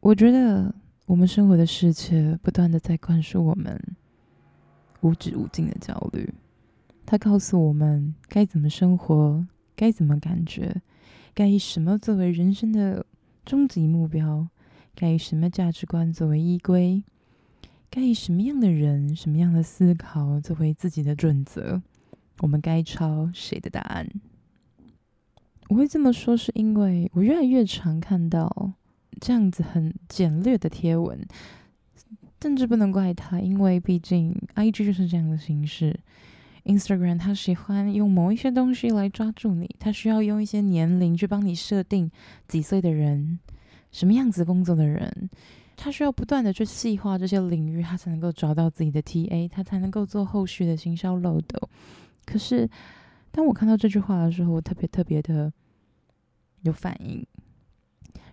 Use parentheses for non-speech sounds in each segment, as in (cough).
我觉得我们生活的世界不断的在灌输我们无止无尽的焦虑，它告诉我们该怎么生活，该怎么感觉，该以什么作为人生的终极目标，该以什么价值观作为依归，该以什么样的人、什么样的思考作为自己的准则，我们该抄谁的答案？我会这么说，是因为我越来越常看到。这样子很简略的贴文，甚至不能怪他，因为毕竟 IG 就是这样的形式。Instagram 他喜欢用某一些东西来抓住你，他需要用一些年龄去帮你设定几岁的人，什么样子工作的人，他需要不断的去细化这些领域，他才能够找到自己的 TA，他才能够做后续的行销漏斗。可是当我看到这句话的时候，我特别特别的有反应。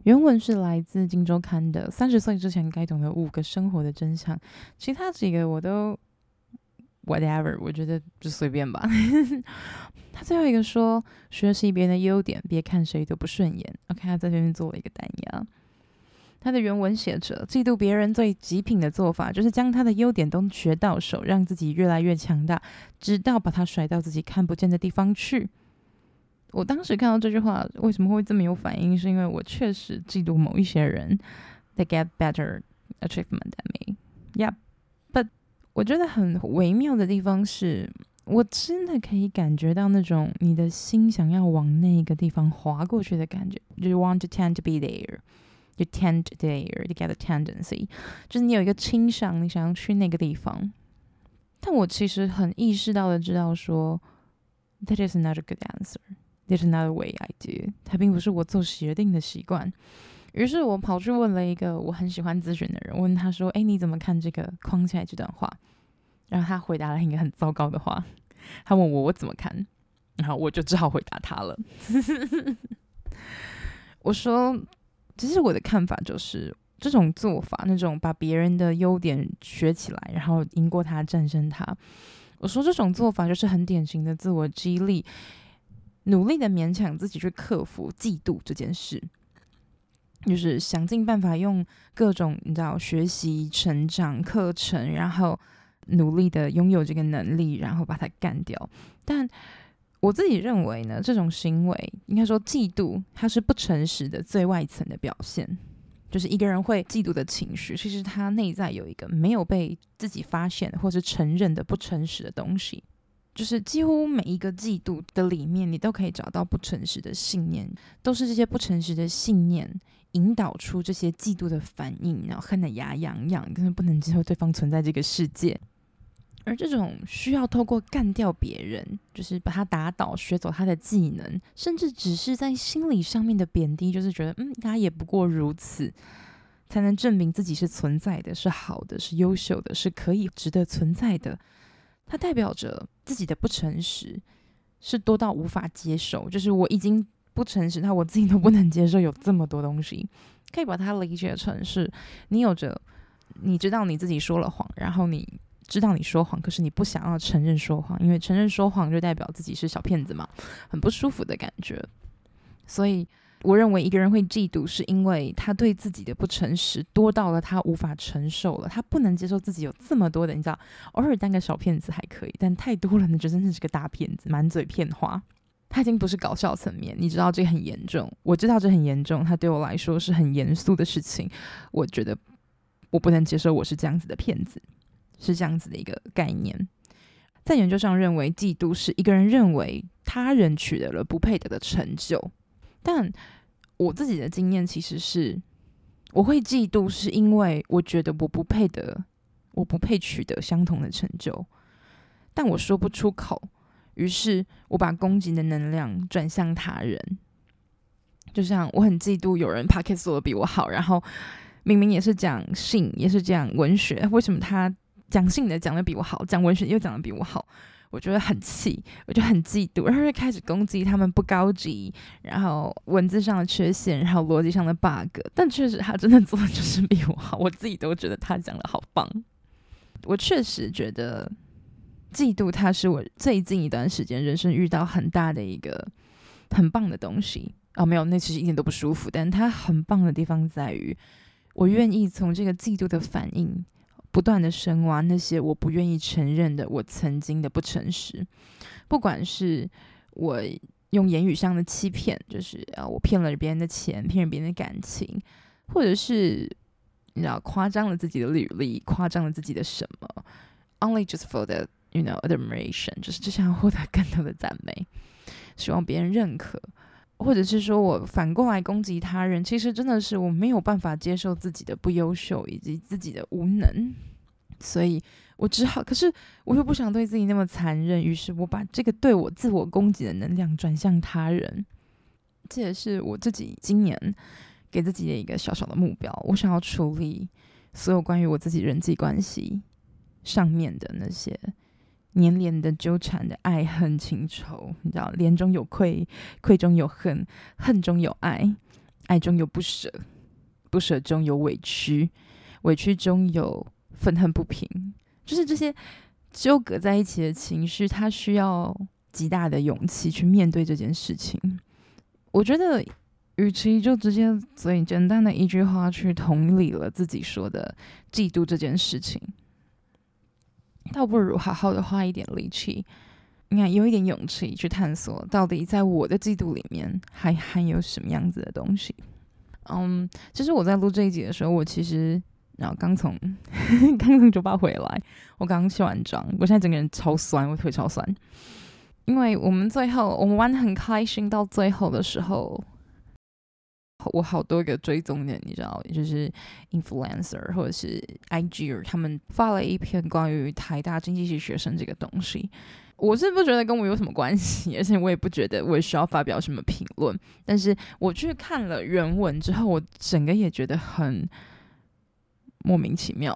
原文是来自《今周刊》的《三十岁之前该懂的五个生活的真相》，其他几个我都 whatever，我觉得就随便吧。他最后一个说：“学习别人的优点，别看谁都不顺眼。” OK，他在这边做了一个单押。他的原文写着：“嫉妒别人最极品的做法，就是将他的优点都学到手，让自己越来越强大，直到把他甩到自己看不见的地方去。”我当时看到这句话，为什么会这么有反应？是因为我确实嫉妒某一些人，they get better achievement than me。Yeah，but 我觉得很微妙的地方是，我真的可以感觉到那种你的心想要往那个地方滑过去的感觉。You want to tend to be there, you tend there, you get a tendency，就是你有一个倾向，你想要去那个地方。但我其实很意识到的知道说，that is not a good answer。There's another way I do，它并不是我做决定的习惯。于是我跑去问了一个我很喜欢咨询的人，问他说：“哎，你怎么看这个框起来这段话？”然后他回答了一个很糟糕的话。他问我我怎么看，然后我就只好回答他了。(laughs) 我说：“其实我的看法就是，这种做法，那种把别人的优点学起来，然后赢过他、战胜他。”我说这种做法就是很典型的自我激励。努力的勉强自己去克服嫉妒这件事，就是想尽办法用各种你知道学习、成长课程，然后努力的拥有这个能力，然后把它干掉。但我自己认为呢，这种行为应该说嫉妒，它是不诚实的最外层的表现。就是一个人会嫉妒的情绪，其实他内在有一个没有被自己发现或是承认的不诚实的东西。就是几乎每一个嫉妒的里面，你都可以找到不诚实的信念，都是这些不诚实的信念引导出这些嫉妒的反应，然后恨得牙痒痒，根本不能接受对方存在这个世界。而这种需要透过干掉别人，就是把他打倒，学走他的技能，甚至只是在心理上面的贬低，就是觉得嗯，他也不过如此，才能证明自己是存在的，是好的，是优秀的，是可以值得存在的。它代表着自己的不诚实是多到无法接受，就是我已经不诚实，那我自己都不能接受有这么多东西。可以把它理解成是，你有着你知道你自己说了谎，然后你知道你说谎，可是你不想要承认说谎，因为承认说谎就代表自己是小骗子嘛，很不舒服的感觉，所以。我认为一个人会嫉妒，是因为他对自己的不诚实多到了他无法承受了，他不能接受自己有这么多的，你知道，偶尔当个小骗子还可以，但太多了那，就真的是个大骗子，满嘴骗话。他已经不是搞笑层面，你知道这很严重，我知道这很严重，他对我来说是很严肃的事情。我觉得我不能接受我是这样子的骗子，是这样子的一个概念。在研究上认为，嫉妒是一个人认为他人取得了不配得的成就。但我自己的经验其实是，我会嫉妒，是因为我觉得我不配得，我不配取得相同的成就，但我说不出口，于是我把攻击的能量转向他人。就像我很嫉妒有人 podcast 做的比我好，然后明明也是讲性，也是讲文学，为什么他讲性的讲的比我好，讲文学又讲的比我好？我觉得很气，我就很嫉妒，然后就开始攻击他们不高级，然后文字上的缺陷，然后逻辑上的 bug。但确实，他真的做的就是比我好，我自己都觉得他讲的好棒。我确实觉得嫉妒，他是我最近一段时间人生遇到很大的一个很棒的东西。哦，没有，那其实一点都不舒服，但他很棒的地方在于，我愿意从这个嫉妒的反应，不断的深挖那些我不愿意承认的我曾经的不诚实，不管是我用言语上的欺骗，就是啊，我骗了别人的钱，骗了别人的感情，或者是你知道夸张了自己的履历，夸张了自己的什么，only just for the you know admiration，就是只想要获得更多的赞美，希望别人认可。或者是说我反过来攻击他人，其实真的是我没有办法接受自己的不优秀以及自己的无能，所以我只好，可是我又不想对自己那么残忍，于是我把这个对我自我攻击的能量转向他人。这也是我自己今年给自己的一个小小的目标，我想要处理所有关于我自己人际关系上面的那些。黏连的纠缠的爱恨情仇，你知道，怜中有愧，愧中有恨，恨中有爱，爱中有不舍，不舍中有委屈，委屈中有愤恨不平，就是这些纠葛在一起的情绪，它需要极大的勇气去面对这件事情。我觉得，与其就直接最简单的一句话去同理了自己说的嫉妒这件事情。倒不如好好的花一点力气，你看，有一点勇气去探索，到底在我的嫉妒里面还含有什么样子的东西。嗯，其实我在录这一集的时候，我其实然后刚从 (laughs) 刚从酒吧回来，我刚卸完妆，我现在整个人超酸，我腿超酸，因为我们最后我们玩得很开心，到最后的时候。我好多个追踪的，你知道，就是 influencer 或者是 IG，他们发了一篇关于台大经济系学生这个东西。我是不觉得跟我有什么关系，而且我也不觉得我需要发表什么评论。但是我去看了原文之后，我整个也觉得很莫名其妙，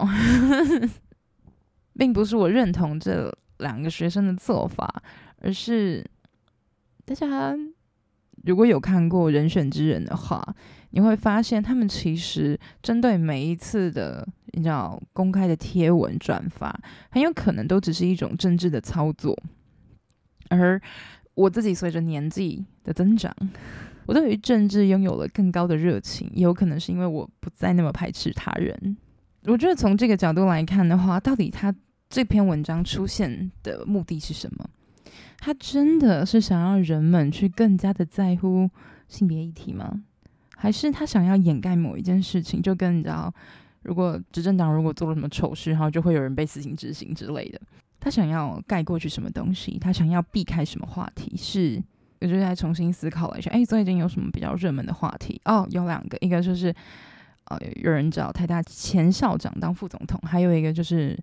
(laughs) 并不是我认同这两个学生的做法，而是大家。如果有看过《人选之人》的话，你会发现他们其实针对每一次的你知道公开的贴文转发，很有可能都只是一种政治的操作。而我自己随着年纪的增长，我对于政治拥有了更高的热情，也有可能是因为我不再那么排斥他人。我觉得从这个角度来看的话，到底他这篇文章出现的目的是什么？他真的是想要人们去更加的在乎性别议题吗？还是他想要掩盖某一件事情？就跟你知道，如果执政党如果做了什么丑事，然后就会有人被死刑执行之类的。他想要盖过去什么东西？他想要避开什么话题？是，我就在重新思考了一下。哎，最近有什么比较热门的话题？哦，有两个，一个就是呃，有人找台大前校长当副总统，还有一个就是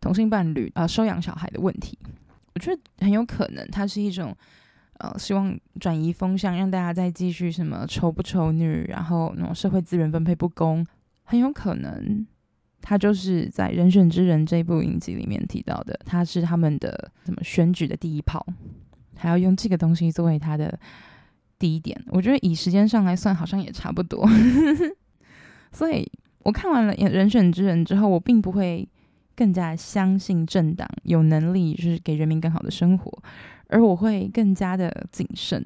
同性伴侣啊、呃、收养小孩的问题。我觉得很有可能，它是一种，呃，希望转移风向，让大家再继续什么丑不丑女，然后那种社会资源分配不公，很有可能，他就是在《人选之人》这部影集里面提到的，他是他们的什么选举的第一炮，还要用这个东西作为他的第一点。我觉得以时间上来算，好像也差不多。(laughs) 所以我看完了《人选之人》之后，我并不会。更加相信政党有能力，就是给人民更好的生活，而我会更加的谨慎，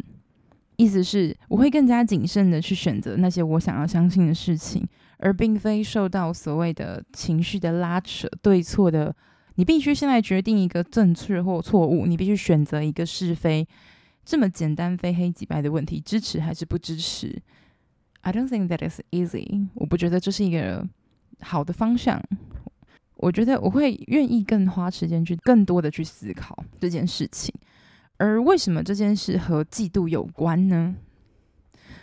意思是我会更加谨慎的去选择那些我想要相信的事情，而并非受到所谓的情绪的拉扯、对错的。你必须现在决定一个正确或错误，你必须选择一个是非，这么简单非黑即白的问题，支持还是不支持？I don't think that is easy。我不觉得这是一个好的方向。我觉得我会愿意更花时间去更多的去思考这件事情，而为什么这件事和嫉妒有关呢？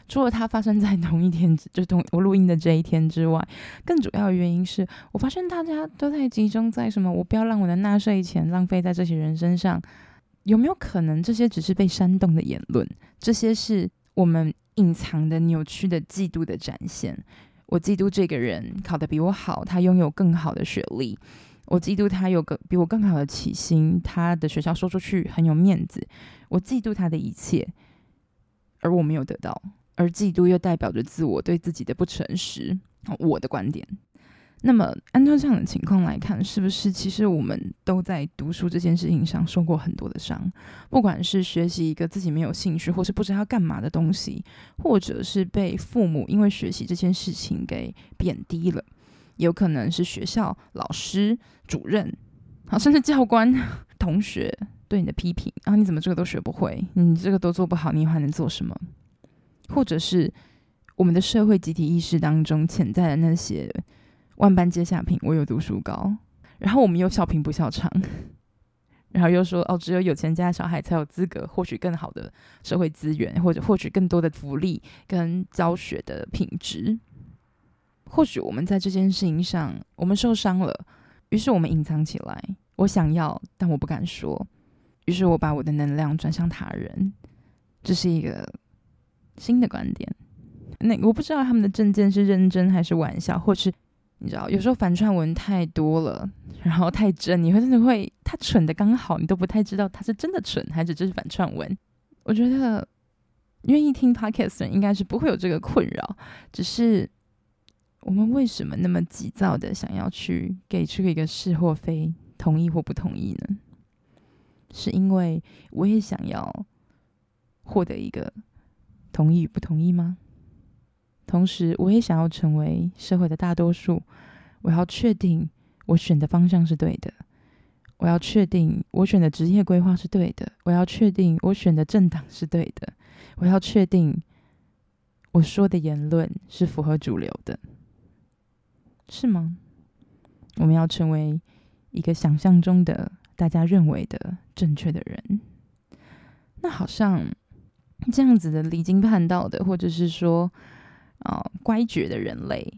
除了它发生在同一天，就同我录音的这一天之外，更主要的原因是我发现大家都在集中在什么？我不要让我的纳税钱浪费在这些人身上。有没有可能这些只是被煽动的言论？这些是我们隐藏的扭曲的嫉妒的展现？我嫉妒这个人考得比我好，他拥有更好的学历。我嫉妒他有个比我更好的起薪，他的学校说出去很有面子。我嫉妒他的一切，而我没有得到。而嫉妒又代表着自我对自己的不诚实。我的观点，那么，按照这样的情况来看，是不是其实我们都在读书这件事情上受过很多的伤？不管是学习一个自己没有兴趣，或是不知道要干嘛的东西，或者是被父母因为学习这件事情给贬低了，有可能是学校老师、主任，好，甚至教官、同学对你的批评啊，你怎么这个都学不会？你这个都做不好，你还能做什么？或者是我们的社会集体意识当中潜在的那些。万般皆下品，唯有读书高。然后我们又笑贫不笑娼，(laughs) 然后又说哦，只有有钱家的小孩才有资格获取更好的社会资源，或者获取更多的福利跟教学的品质。或许我们在这件事情上，我们受伤了，于是我们隐藏起来。我想要，但我不敢说。于是我把我的能量转向他人。这是一个新的观点。那我不知道他们的政见是认真还是玩笑，或是。你知道，有时候反串文太多了，然后太真，你会真的会他蠢的刚好，你都不太知道他是真的蠢还是这是反串文。我觉得愿意听 podcast 人应该是不会有这个困扰，只是我们为什么那么急躁的想要去给出一个是或非，同意或不同意呢？是因为我也想要获得一个同意不同意吗？同时，我也想要成为社会的大多数。我要确定我选的方向是对的，我要确定我选的职业规划是对的，我要确定我选的政党是对的，我要确定我说的言论是符合主流的，是吗？我们要成为一个想象中的大家认为的正确的人。那好像这样子的离经叛道的，或者是说。啊、哦，乖觉的人类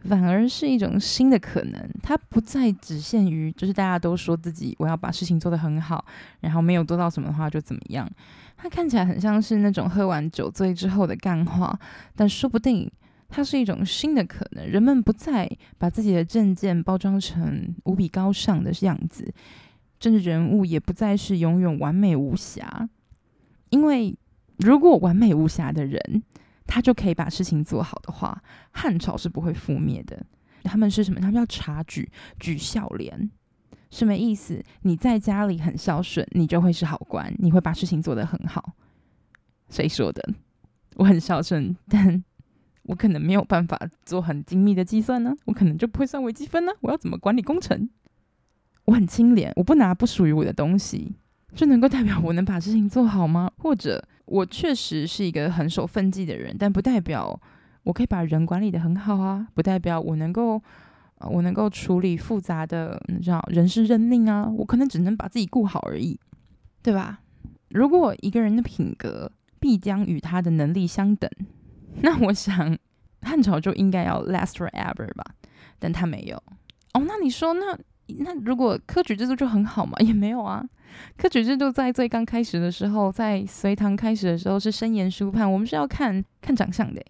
反而是一种新的可能。它不再只限于，就是大家都说自己我要把事情做得很好，然后没有做到什么的话就怎么样。它看起来很像是那种喝完酒醉之后的干话，但说不定它是一种新的可能。人们不再把自己的证件包装成无比高尚的样子，政治人物也不再是永远完美无瑕。因为如果完美无瑕的人，他就可以把事情做好的话，汉朝是不会覆灭的。他们是什么？他们叫察举，举孝廉，什么意思？你在家里很孝顺，你就会是好官，你会把事情做得很好。谁说的？我很孝顺，但我可能没有办法做很精密的计算呢，我可能就不会算微积分呢。我要怎么管理工程？我很清廉，我不拿不属于我的东西，就能够代表我能把事情做好吗？或者？我确实是一个很守分际的人，但不代表我可以把人管理得很好啊，不代表我能够，我能够处理复杂的，你知道，人事任命啊，我可能只能把自己顾好而已，对吧？如果一个人的品格必将与他的能力相等，那我想汉朝就应该要 last forever 吧，但他没有。哦，那你说那？那如果科举制度就很好嘛？也没有啊。科举制度在最刚开始的时候，在隋唐开始的时候是伸言书判，我们是要看看长相的，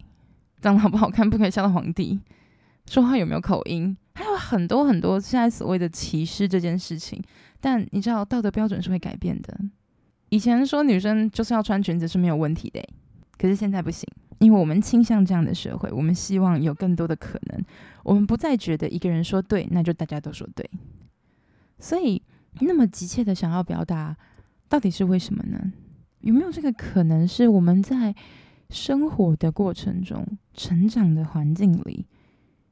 长得好不好看不可以吓到皇帝，说话有没有口音，还有很多很多现在所谓的歧视这件事情。但你知道道德标准是会改变的，以前说女生就是要穿裙子是没有问题的，可是现在不行。因为我们倾向这样的社会，我们希望有更多的可能。我们不再觉得一个人说对，那就大家都说对。所以，那么急切的想要表达，到底是为什么呢？有没有这个可能是我们在生活的过程中、成长的环境里，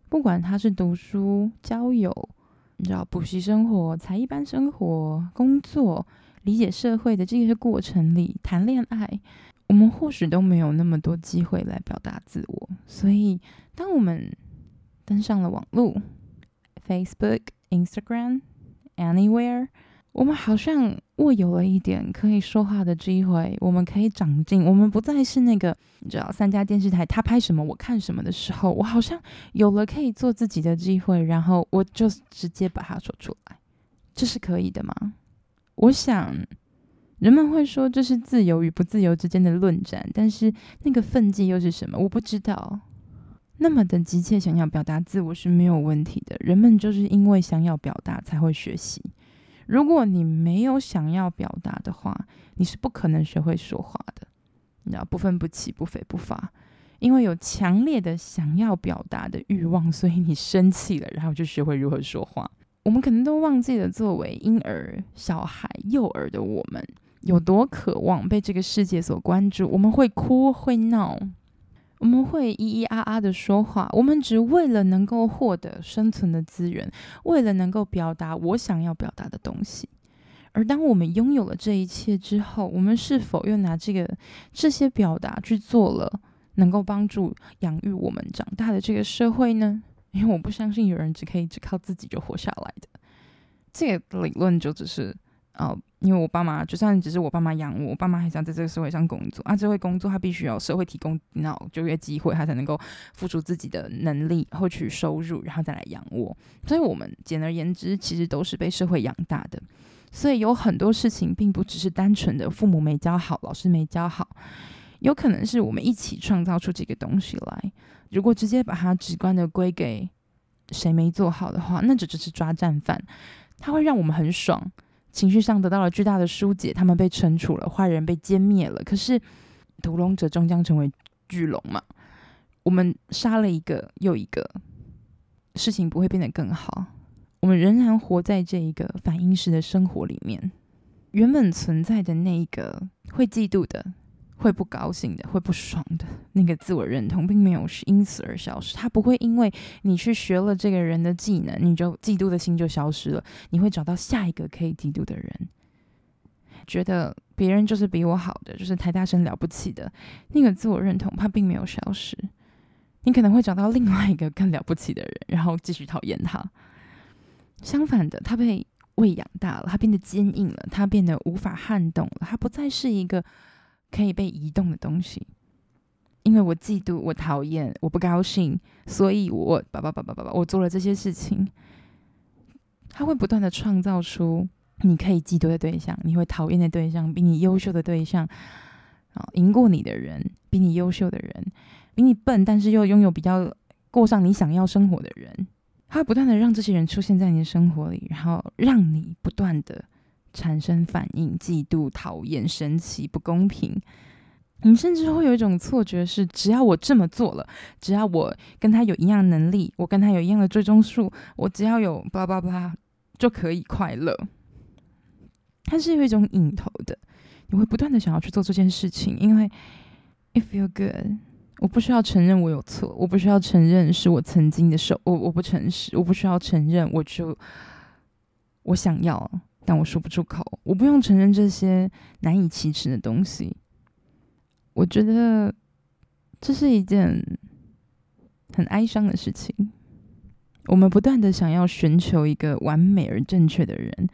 不管他是读书、交友，你知道，补习生活、才艺班生活、工作、理解社会的这些过程里，谈恋爱。我们或许都没有那么多机会来表达自我，所以当我们登上了网络，Facebook、Instagram、Anywhere，我们好像握有了一点可以说话的机会，我们可以长进，我们不再是那个你知道三家电视台他拍什么我看什么的时候，我好像有了可以做自己的机会，然后我就直接把它说出来，这是可以的吗？我想。人们会说这是自由与不自由之间的论战，但是那个分际又是什么？我不知道。那么的急切想要表达自我是没有问题的，人们就是因为想要表达才会学习。如果你没有想要表达的话，你是不可能学会说话的。你知道，不分不弃，不肥不发。因为有强烈的想要表达的欲望，所以你生气了，然后就学会如何说话。我们可能都忘记了，作为婴儿、小孩、幼儿的我们，有多渴望被这个世界所关注。我们会哭，会闹，我们会咿咿啊啊的说话。我们只为了能够获得生存的资源，为了能够表达我想要表达的东西。而当我们拥有了这一切之后，我们是否又拿这个这些表达去做了能够帮助养育我们长大的这个社会呢？因为我不相信有人只可以只靠自己就活下来的。这个理论就只是，呃，因为我爸妈就算只是我爸妈养我，我爸妈还想在这个社会上工作啊，这会工作他必须要社会提供那就业机会，他才能够付出自己的能力获取收入，然后再来养我。所以，我们简而言之，其实都是被社会养大的。所以，有很多事情并不只是单纯的父母没教好，老师没教好，有可能是我们一起创造出这个东西来。如果直接把它直观的归给谁没做好的话，那只是抓战犯。它会让我们很爽，情绪上得到了巨大的疏解，他们被惩处了，坏人被歼灭了。可是屠龙者终将成为巨龙嘛？我们杀了一个又一个，事情不会变得更好。我们仍然活在这一个反应式的生活里面，原本存在的那一个会嫉妒的。会不高兴的，会不爽的那个自我认同，并没有因此而消失。他不会因为你去学了这个人的技能，你就嫉妒的心就消失了。你会找到下一个可以嫉妒的人，觉得别人就是比我好的，就是台大生了不起的那个自我认同，他并没有消失。你可能会找到另外一个更了不起的人，然后继续讨厌他。相反的，他被喂养大了，他变得坚硬了，他变得无法撼动了，他不再是一个。可以被移动的东西，因为我嫉妒，我讨厌，我不高兴，所以我叭叭叭叭叭叭，我做了这些事情。他会不断的创造出你可以嫉妒的对象，你会讨厌的对象，比你优秀的对象，啊，赢过你的人，比你优秀的人，比你笨但是又拥有比较过上你想要生活的人，他会不断的让这些人出现在你的生活里，然后让你不断的。产生反应，嫉妒、讨厌、生气、不公平。你甚至会有一种错觉，是只要我这么做了，只要我跟他有一样能力，我跟他有一样的追踪数，我只要有叭叭叭就可以快乐。它是有一种瘾头的，你会不断的想要去做这件事情，因为 I feel good。我不需要承认我有错，我不需要承认是我曾经的手，我我不诚实，我不需要承认，我就我想要。但我说不出口，我不用承认这些难以启齿的东西。我觉得这是一件很哀伤的事情。我们不断的想要寻求一个完美而正确的人，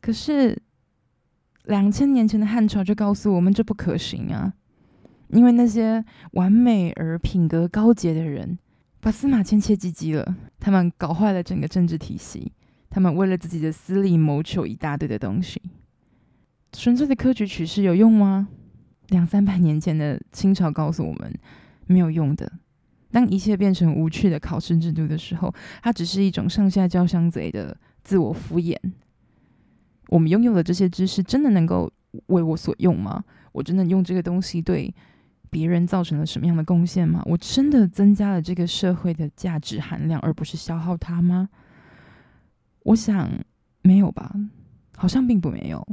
可是两千年前的汉朝就告诉我们这不可行啊！因为那些完美而品格高洁的人，把司马迁切鸡鸡了，他们搞坏了整个政治体系。他们为了自己的私利谋求一大堆的东西，纯粹的科举取士有用吗？两三百年前的清朝告诉我们，没有用的。当一切变成无趣的考试制度的时候，它只是一种上下交相贼的自我敷衍。我们拥有的这些知识，真的能够为我所用吗？我真的用这个东西对别人造成了什么样的贡献吗？我真的增加了这个社会的价值含量，而不是消耗它吗？我想没有吧，好像并不没有。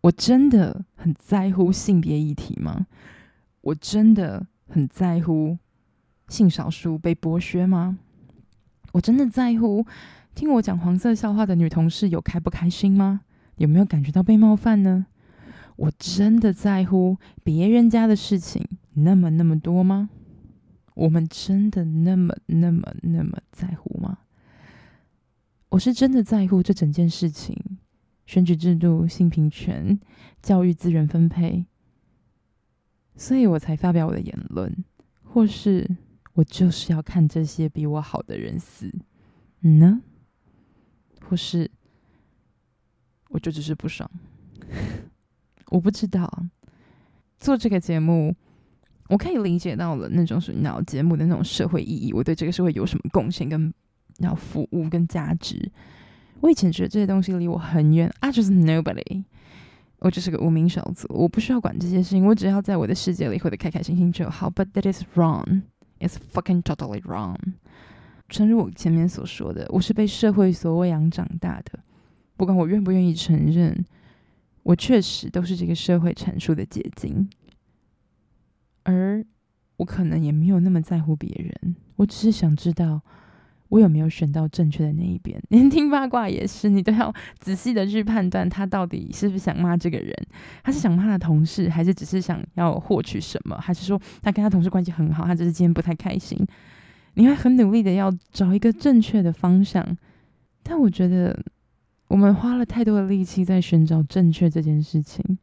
我真的很在乎性别议题吗？我真的很在乎性少数被剥削吗？我真的在乎听我讲黄色笑话的女同事有开不开心吗？有没有感觉到被冒犯呢？我真的在乎别人家的事情那么那么多吗？我们真的那么那么那么在乎吗？我是真的在乎这整件事情，选举制度、性平权、教育资源分配，所以我才发表我的言论，或是我就是要看这些比我好的人死，嗯呢？或是我就只是不爽，我不知道。做这个节目，我可以理解到了那种属于脑节目的那种社会意义，我对这个社会有什么贡献跟。要服务跟价值，我以前觉得这些东西离我很远，I just nobody。我就是个无名小卒，我不需要管这些事情，我只要在我的世界里活得开开心心就好。But that is wrong. It's fucking totally wrong. 诚如我前面所说的，我是被社会所喂养长大的，不管我愿不愿意承认，我确实都是这个社会阐述的结晶。而我可能也没有那么在乎别人，我只是想知道。我有没有选到正确的那一边？连听八卦也是，你都要仔细的去判断他到底是不是想骂这个人，他是想骂他同事，还是只是想要获取什么，还是说他跟他同事关系很好，他只是今天不太开心？你会很努力的要找一个正确的方向，但我觉得我们花了太多的力气在寻找正确这件事情，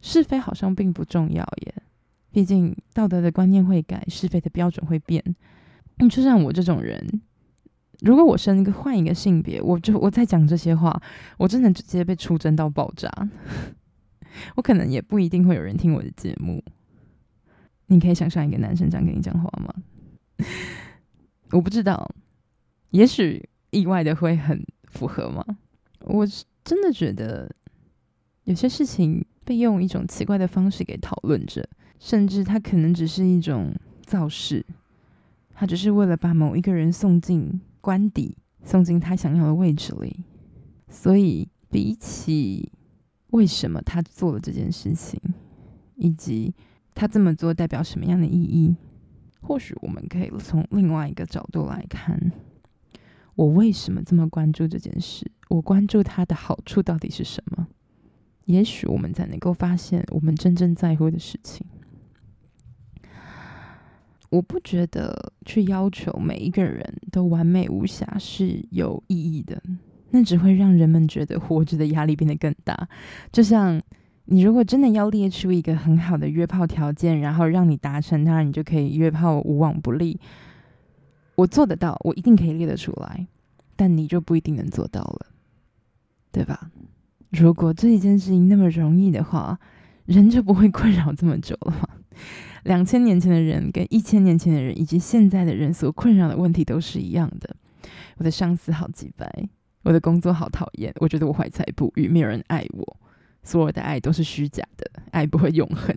是非好像并不重要耶。毕竟道德的观念会改，是非的标准会变。你就像我这种人。如果我生一个换一个性别，我就我在讲这些话，我真的直接被出征到爆炸。(laughs) 我可能也不一定会有人听我的节目。你可以想象一个男生这样跟你讲话吗？我不知道，也许意外的会很符合吗？我真的觉得有些事情被用一种奇怪的方式给讨论着，甚至它可能只是一种造势，它只是为了把某一个人送进。官邸送进他想要的位置里，所以比起为什么他做了这件事情，以及他这么做代表什么样的意义，或许我们可以从另外一个角度来看：我为什么这么关注这件事？我关注它的好处到底是什么？也许我们才能够发现我们真正在乎的事情。我不觉得去要求每一个人都完美无瑕是有意义的，那只会让人们觉得活着的压力变得更大。就像你如果真的要列出一个很好的约炮条件，然后让你达成它，你就可以约炮无往不利。我做得到，我一定可以列得出来，但你就不一定能做到了，对吧？如果这一件事情那么容易的话，人就不会困扰这么久了吗？两千年前的人跟一千年前的人以及现在的人所困扰的问题都是一样的。我的上司好机掰，我的工作好讨厌，我觉得我怀才不遇，没有人爱我，所有的爱都是虚假的，爱不会永恒。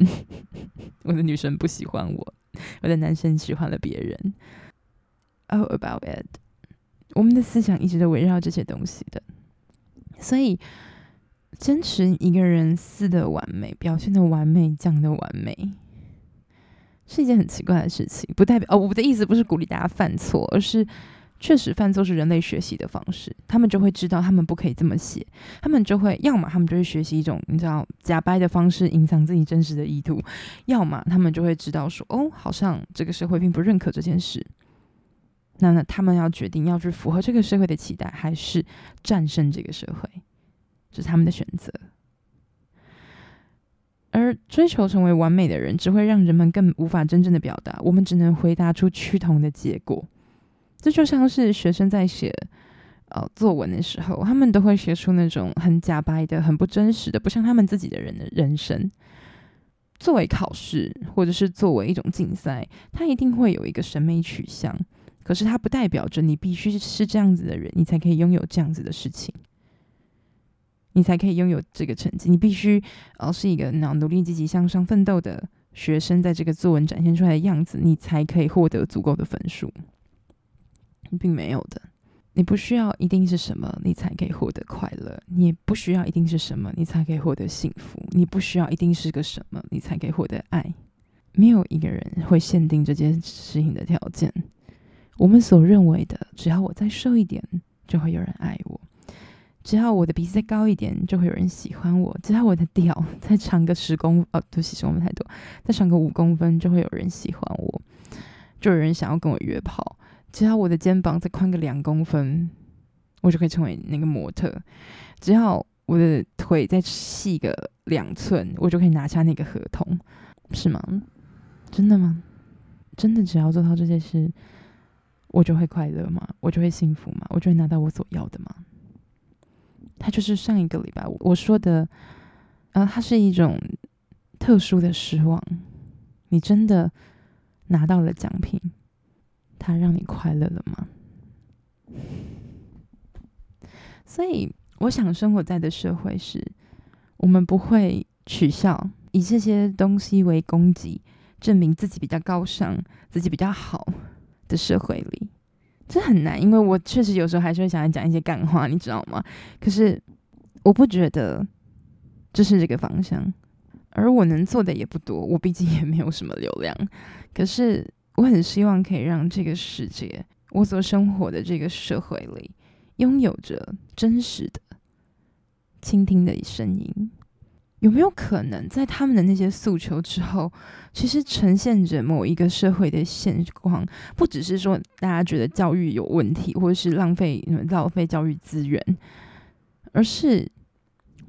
(laughs) 我的女生不喜欢我，我的男生喜欢了别人。Oh, about it，我们的思想一直都围绕这些东西的，所以坚持一个人死的完美，表现的完美，讲的完美。是一件很奇怪的事情，不代表哦，我的意思不是鼓励大家犯错，而是确实犯错是人类学习的方式。他们就会知道他们不可以这么写，他们就会要么他们就会学习一种你知道假掰的方式隐藏自己真实的意图，要么他们就会知道说哦，好像这个社会并不认可这件事。那那他们要决定要去符合这个社会的期待，还是战胜这个社会，这是他们的选择。而追求成为完美的人，只会让人们更无法真正的表达。我们只能回答出趋同的结果。这就像是学生在写呃作文的时候，他们都会写出那种很假掰的、很不真实的、不像他们自己的人的人生。作为考试，或者是作为一种竞赛，它一定会有一个审美取向。可是它不代表着你必须是这样子的人，你才可以拥有这样子的事情。你才可以拥有这个成绩。你必须，呃，是一个脑努力、积极向上、奋斗的学生，在这个作文展现出来的样子，你才可以获得足够的分数。并没有的，你不需要一定是什么，你才可以获得快乐；你也不需要一定是什么，你才可以获得幸福；你不需要一定是个什么，你才可以获得爱。没有一个人会限定这件事情的条件。我们所认为的，只要我再瘦一点，就会有人爱我。只要我的鼻子再高一点，就会有人喜欢我；只要我的屌再长个十公，哦，对不起，说我们太多，再长个五公分，就会有人喜欢我，就有人想要跟我约炮；只要我的肩膀再宽个两公分，我就可以成为那个模特；只要我的腿再细个两寸，我就可以拿下那个合同，是吗？真的吗？真的只要做到这些事，我就会快乐吗？我就会幸福吗？我就会拿到我所要的吗？它就是上一个礼拜我说的，啊，它是一种特殊的失望。你真的拿到了奖品，它让你快乐了吗？所以，我想生活在的社会是，我们不会取笑，以这些东西为攻击，证明自己比较高尚、自己比较好的社会里，这很难。因为我确实有时候还是会想要讲一些干话，你知道吗？可是我不觉得这是这个方向，而我能做的也不多。我毕竟也没有什么流量，可是我很希望可以让这个世界，我所生活的这个社会里，拥有着真实的。倾听的声音，有没有可能在他们的那些诉求之后，其实呈现着某一个社会的现况？不只是说大家觉得教育有问题，或者是浪费浪费教育资源，而是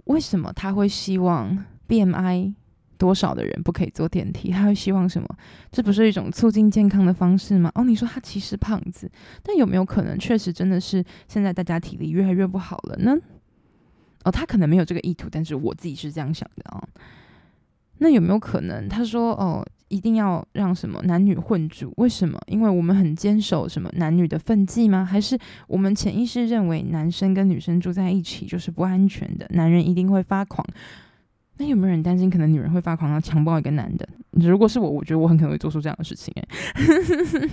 为什么他会希望 BMI 多少的人不可以坐电梯？他会希望什么？这不是一种促进健康的方式吗？哦，你说他其实胖子，但有没有可能确实真的是现在大家体力越来越不好了呢？哦，他可能没有这个意图，但是我自己是这样想的啊、哦。那有没有可能他说哦，一定要让什么男女混住？为什么？因为我们很坚守什么男女的分际吗？还是我们潜意识认为男生跟女生住在一起就是不安全的，男人一定会发狂？那有没有人担心可能女人会发狂，要强暴一个男的？如果是我，我觉得我很可能会做出这样的事情。诶，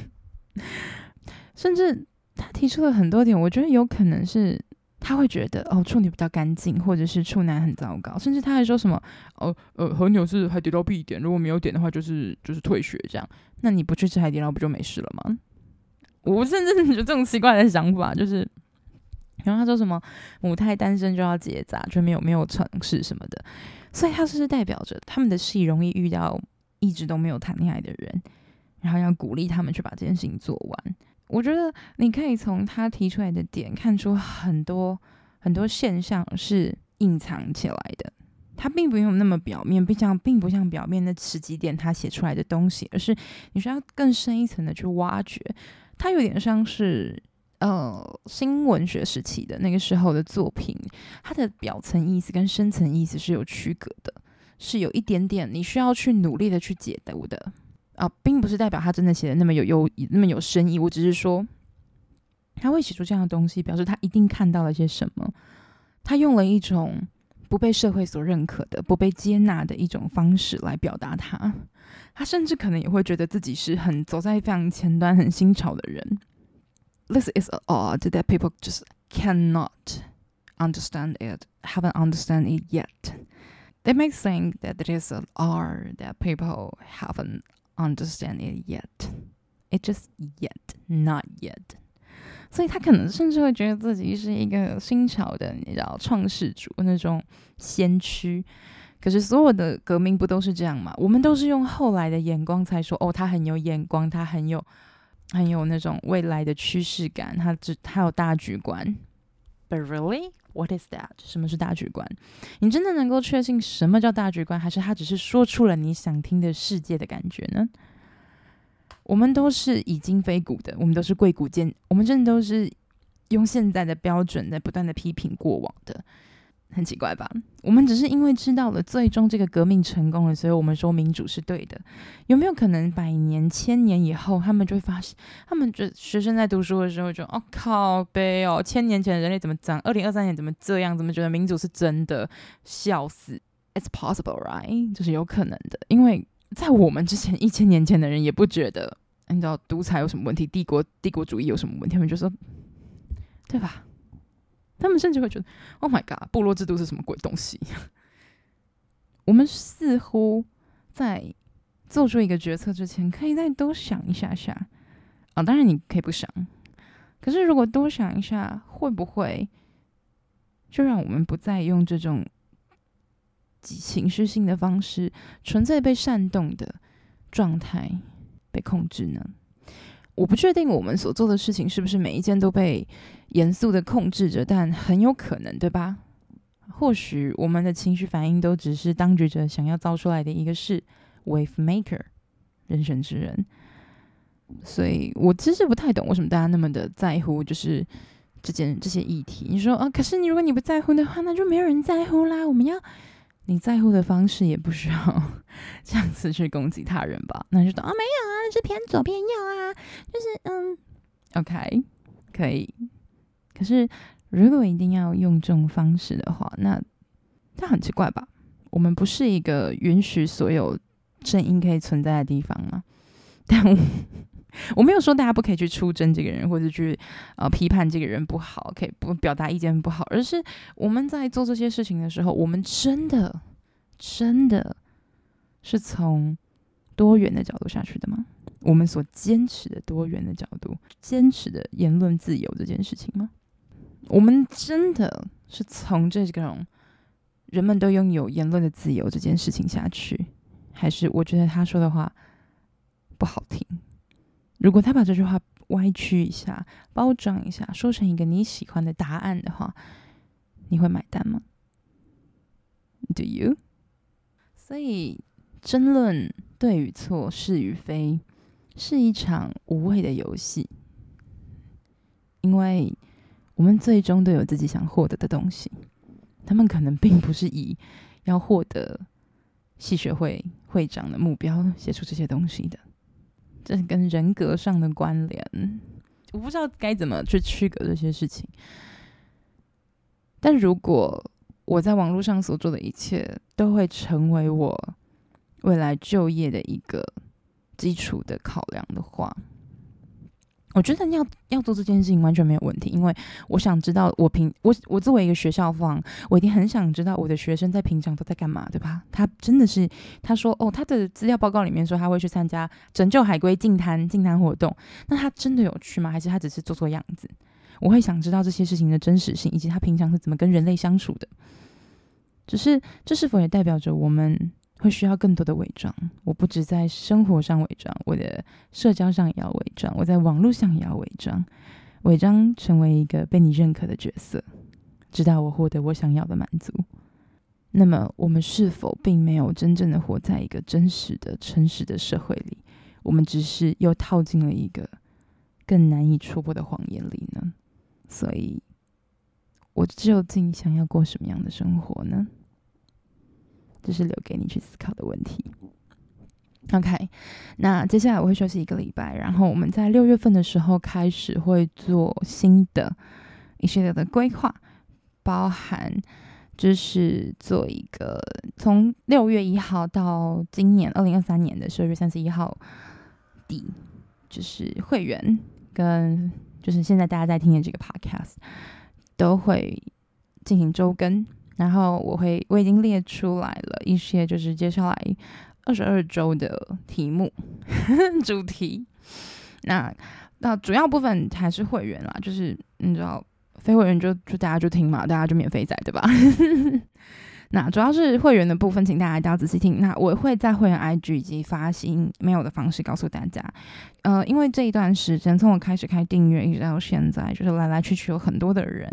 (laughs) 甚至他提出了很多点，我觉得有可能是。他会觉得哦，处女比较干净，或者是处男很糟糕，甚至他还说什么哦，呃，和牛是海底捞必点，如果没有点的话，就是就是退学这样。那你不去吃海底捞不就没事了吗？我甚至有这种奇怪的想法，就是，然后他说什么母胎单身就要结扎，就没有没有尝试什么的，所以他是代表着他们的戏容易遇到一直都没有谈恋爱的人，然后要鼓励他们去把这件事情做完。我觉得你可以从他提出来的点看出很多很多现象是隐藏起来的，他并不用那么表面，并像并不像表面的十几点他写出来的东西，而是你需要更深一层的去挖掘。他有点像是呃新文学时期的那个时候的作品，它的表层意思跟深层意思是有区隔的，是有一点点你需要去努力的去解读的。啊，并不是代表他真的写的那么有有那么有深意。我只是说，他会写出这样的东西，表示他一定看到了些什么。他用了一种不被社会所认可的、不被接纳的一种方式来表达他。他甚至可能也会觉得自己是很走在非常前端、很新潮的人。This is odd that people just cannot understand it, haven't understand it yet. They may think that it is odd that people haven't. Understand it yet? It just yet, not yet. 所以他可能甚至会觉得自己是一个新潮的，你知道，创世主那种先驱。可是所有的革命不都是这样吗？我们都是用后来的眼光才说，哦，他很有眼光，他很有很有那种未来的趋势感，他只他有大局观。But really? What is that? 什么是大局观？你真的能够确信什么叫大局观，还是他只是说出了你想听的世界的感觉呢？我们都是已经非古的，我们都是贵古贱，我们真的都是用现在的标准在不断的批评过往的。很奇怪吧？我们只是因为知道了最终这个革命成功了，所以我们说民主是对的。有没有可能百年、千年以后，他们就会发现，他们就学生在读书的时候就哦靠北哦，千年前人类怎么长？二零二三年怎么这样？怎么觉得民主是真的？笑死！It's possible, right？就是有可能的，因为在我们之前一千年前的人也不觉得，你知道独裁有什么问题？帝国帝国主义有什么问题？他们就说，对吧？他们甚至会觉得：“Oh my god，部落制度是什么鬼东西？” (laughs) 我们似乎在做出一个决策之前，可以再多想一下下。啊、当然你可以不想，可是如果多想一下，会不会就让我们不再用这种情绪性的方式，纯粹被煽动的状态被控制呢？我不确定我们所做的事情是不是每一件都被严肃的控制着，但很有可能，对吧？或许我们的情绪反应都只是当局者想要造出来的一个事，wave maker，人选之人。所以我其实不太懂为什么大家那么的在乎，就是这件这些议题。你说啊，可是你如果你不在乎的话，那就没有人在乎啦。我们要。你在乎的方式也不需要 (laughs) 这样子去攻击他人吧？那就说啊，没有是偏左偏右啊，就是嗯，OK，可以。可是如果一定要用这种方式的话，那但很奇怪吧？我们不是一个允许所有声音可以存在的地方吗？(laughs) 但我，我没有说大家不可以去出征这个人，或者去呃批判这个人不好，可以不表达意见不好，而是我们在做这些事情的时候，我们真的真的是从多元的角度下去的吗？我们所坚持的多元的角度，坚持的言论自由这件事情吗？我们真的是从这种人们都拥有言论的自由这件事情下去，还是我觉得他说的话不好听？如果他把这句话歪曲一下、包装一下，说成一个你喜欢的答案的话，你会买单吗？Do you？所以争论对与错、是与非，是一场无谓的游戏，因为我们最终都有自己想获得的东西。他们可能并不是以要获得戏学会会长的目标写出这些东西的，这跟人格上的关联。我不知道该怎么去区隔这些事情。但如果我在网络上所做的一切都会成为我未来就业的一个。基础的考量的话，我觉得要要做这件事情完全没有问题，因为我想知道我平我我作为一个学校方，我一定很想知道我的学生在平常都在干嘛，对吧？他真的是他说哦，他的资料报告里面说他会去参加拯救海龟净滩净滩活动，那他真的有去吗？还是他只是做做样子？我会想知道这些事情的真实性，以及他平常是怎么跟人类相处的。只是这是否也代表着我们？会需要更多的伪装。我不只在生活上伪装，我的社交上也要伪装，我在网络上也要伪装，伪装成为一个被你认可的角色，直到我获得我想要的满足。那么，我们是否并没有真正的活在一个真实的、诚实的社会里？我们只是又套进了一个更难以戳破的谎言里呢？所以，我究竟想要过什么样的生活呢？这是留给你去思考的问题。OK，那接下来我会休息一个礼拜，然后我们在六月份的时候开始会做新的一系列的规划，包含就是做一个从六月一号到今年二零二三年的十二月三十一号底，就是会员跟就是现在大家在听的这个 Podcast 都会进行周更。然后我会，我已经列出来了一些，就是接下来二十二周的题目 (laughs) 主题。那那主要部分还是会员啦，就是你知道，非会员就就大家就听嘛，大家就免费在，对吧？(laughs) 那主要是会员的部分，请大家一定要仔细听。那我会在会员 IG 以及发行没有的方式告诉大家。呃，因为这一段时间从我开始开订阅一直到现在，就是来来去去有很多的人。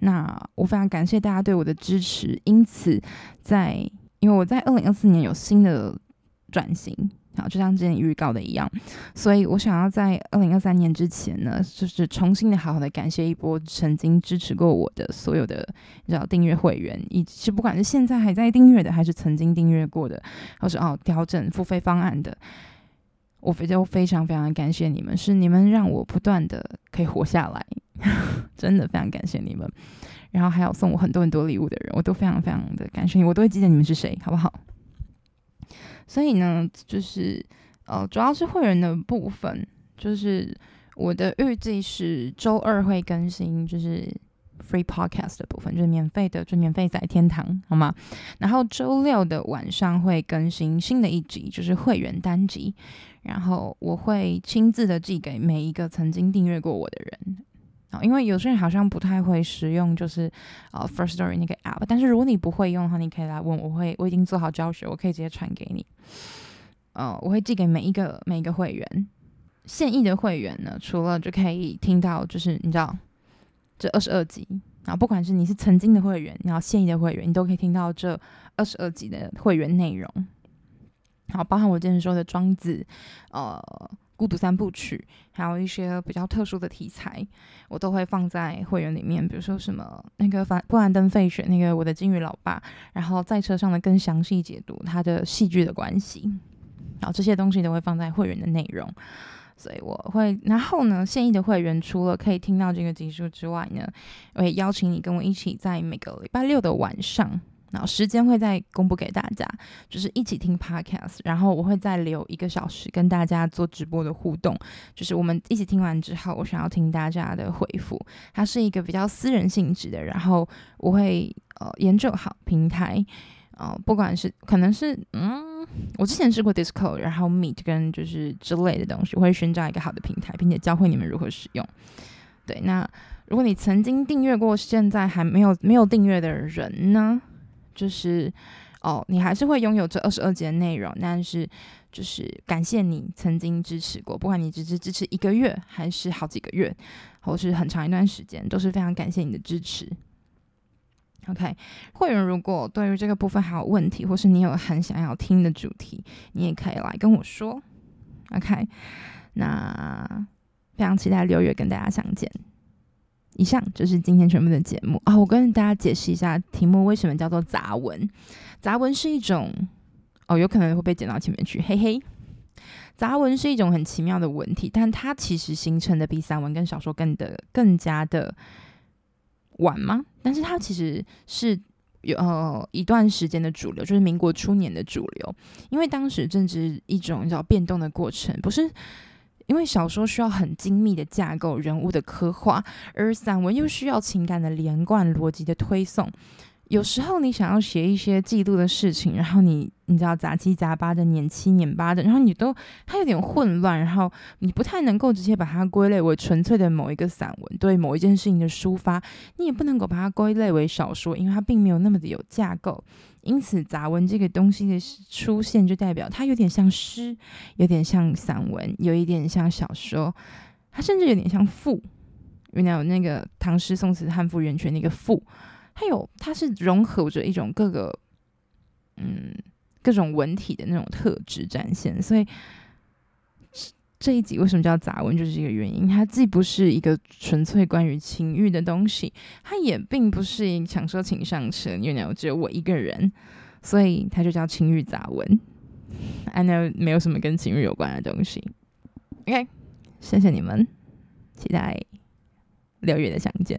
那我非常感谢大家对我的支持。因此在，在因为我在二零二四年有新的转型。好，就像之前预告的一样，所以我想要在二零二三年之前呢，就是重新的好好的感谢一波曾经支持过我的所有的，你知道订阅会员，以及不管是现在还在订阅的，还是曾经订阅过的，或是哦调整付费方案的，我非常非常非常感谢你们，是你们让我不断的可以活下来，(laughs) 真的非常感谢你们。然后还有送我很多很多礼物的人，我都非常非常的感谢你，我都会记得你们是谁，好不好？所以呢，就是呃，主要是会员的部分，就是我的预计是周二会更新，就是 free podcast 的部分，就是免费的，就免费在天堂，好吗？然后周六的晚上会更新新的一集，就是会员单集，然后我会亲自的寄给每一个曾经订阅过我的人。因为有些人好像不太会使用，就是呃 Firstory 那个 app。但是如果你不会用的话，你可以来问我，会我已经做好教学，我可以直接传给你。呃，我会寄给每一个每一个会员。现役的会员呢，除了就可以听到，就是你知道这二十二集，然后不管是你是曾经的会员，然后现役的会员，你都可以听到这二十二集的会员内容。好，包含我之前说的庄子，呃。孤独三部曲，还有一些比较特殊的题材，我都会放在会员里面。比如说什么那个凡布兰登费雪，那个我的鲸鱼老爸，然后在车上的更详细解读他的戏剧的关系，然后这些东西都会放在会员的内容。所以我会，然后呢，现役的会员除了可以听到这个集数之外呢，我也邀请你跟我一起在每个礼拜六的晚上。然后时间会再公布给大家，就是一起听 podcast，然后我会再留一个小时跟大家做直播的互动，就是我们一起听完之后，我想要听大家的回复，它是一个比较私人性质的，然后我会呃研究好平台，呃不管是可能是嗯，我之前试过 Discord，然后 Meet 跟就是之类的东西，我会寻找一个好的平台，并且教会你们如何使用。对，那如果你曾经订阅过，现在还没有没有订阅的人呢？就是哦，你还是会拥有这二十二集的内容，但是就是感谢你曾经支持过，不管你只是支持一个月，还是好几个月，或是很长一段时间，都是非常感谢你的支持。OK，会员如果对于这个部分还有问题，或是你有很想要听的主题，你也可以来跟我说。OK，那非常期待六月跟大家相见。以上就是今天全部的节目啊！我跟大家解释一下题目为什么叫做杂文。杂文是一种哦，有可能会被剪到前面去，嘿嘿。杂文是一种很奇妙的文体，但它其实形成的比散文跟小说更的更加的晚吗？但是它其实是有呃一段时间的主流，就是民国初年的主流，因为当时正值一种叫变动的过程，不是。因为小说需要很精密的架构、人物的刻画，而散文又需要情感的连贯、逻辑的推送。有时候你想要写一些记录的事情，然后你你知道杂七杂八的、碾七碾八的，然后你都它有点混乱，然后你不太能够直接把它归类为纯粹的某一个散文，对某一件事情的抒发，你也不能够把它归类为小说，因为它并没有那么的有架构。因此，杂文这个东西的出现，就代表它有点像诗，有点像散文，有一点像小说，它甚至有点像赋。原来有那个唐诗宋词汉赋源泉那个赋，还有它是融合着一种各个嗯各种文体的那种特质展现，所以。这一集为什么叫杂文？就是这个原因。它既不是一个纯粹关于情欲的东西，它也并不是一想说请上车，因为只有我一个人，所以它就叫情欲杂文。(laughs) I know 没有什么跟情欲有关的东西。OK，谢谢你们，期待六月的相见。